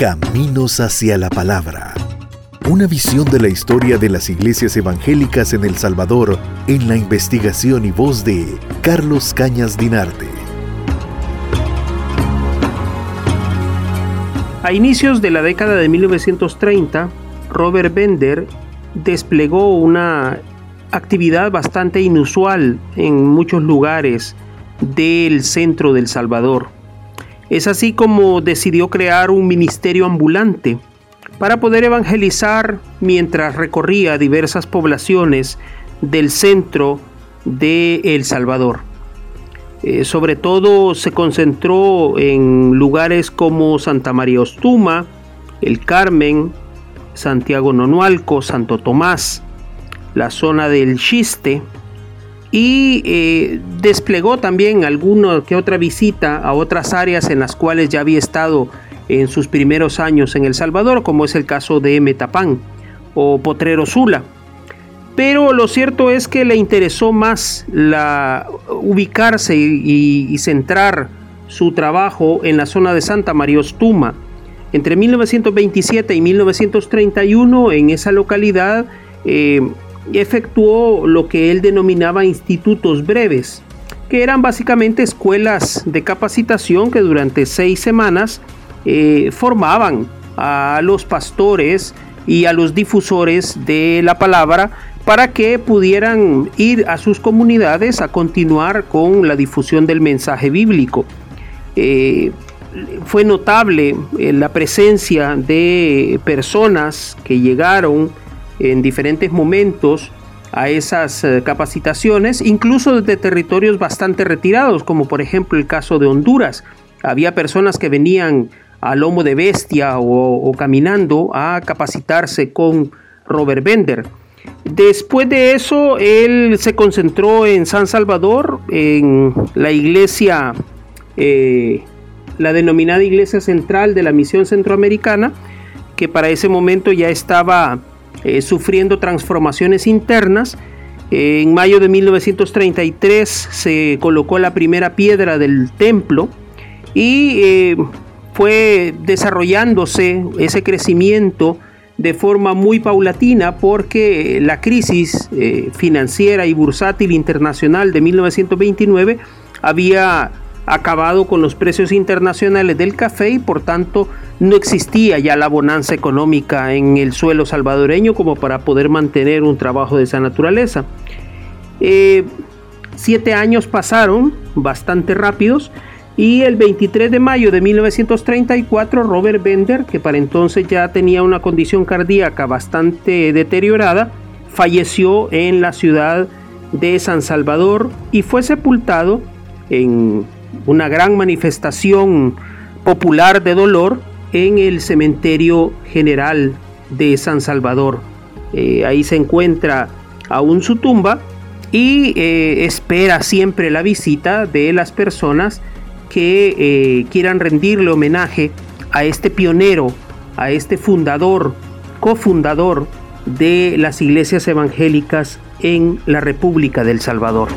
Caminos hacia la Palabra. Una visión de la historia de las iglesias evangélicas en El Salvador en la investigación y voz de Carlos Cañas Dinarte. A inicios de la década de 1930, Robert Bender desplegó una actividad bastante inusual en muchos lugares del centro del Salvador. Es así como decidió crear un ministerio ambulante para poder evangelizar mientras recorría diversas poblaciones del centro de El Salvador. Eh, sobre todo se concentró en lugares como Santa María Ostuma, El Carmen, Santiago Nonualco, Santo Tomás, la zona del Chiste y eh, desplegó también alguna que otra visita a otras áreas en las cuales ya había estado en sus primeros años en El Salvador, como es el caso de Metapán o Potrero Sula. Pero lo cierto es que le interesó más la, ubicarse y, centrar su trabajo en la zona de Santa María Ostuma. Entre 1927 y 1931 en esa localidad eh, efectuó lo que él denominaba institutos breves, que eran básicamente escuelas de capacitación que durante seis semanas eh, formaban a los pastores y a los difusores de la palabra para que pudieran ir a sus comunidades a continuar con la difusión del mensaje bíblico. Eh, fue notable eh, la presencia de personas que llegaron en diferentes momentos a esas eh, capacitaciones, incluso desde territorios bastante retirados, como por ejemplo el caso de Honduras. Había personas que venían a lomo de bestia o, caminando a capacitarse con Robert Bender. Después de eso, él se concentró en San Salvador, en la iglesia, eh, la denominada Iglesia Central de la Misión Centroamericana, que para ese momento ya estaba eh, sufriendo transformaciones internas. en mayo de 1933 se colocó la primera piedra del templo y eh, fue desarrollándose ese crecimiento de forma muy paulatina porque la crisis eh, financiera y bursátil internacional de 1929 había acabado con los precios internacionales del café y por tanto no existía ya la bonanza económica en el suelo salvadoreño como para poder mantener un trabajo de esa naturaleza. Eh, siete años pasaron bastante rápidos y el 23 de mayo de 1934 Robert Bender, que para entonces ya tenía una condición cardíaca bastante deteriorada, falleció en la ciudad de San Salvador y fue sepultado en una gran manifestación popular de dolor en el cementerio general de San Salvador. Eh, ahí se encuentra aún su tumba y eh, espera siempre la visita de las personas que eh, quieran rendirle homenaje a este pionero, a este fundador, cofundador de las iglesias evangélicas en la República del Salvador.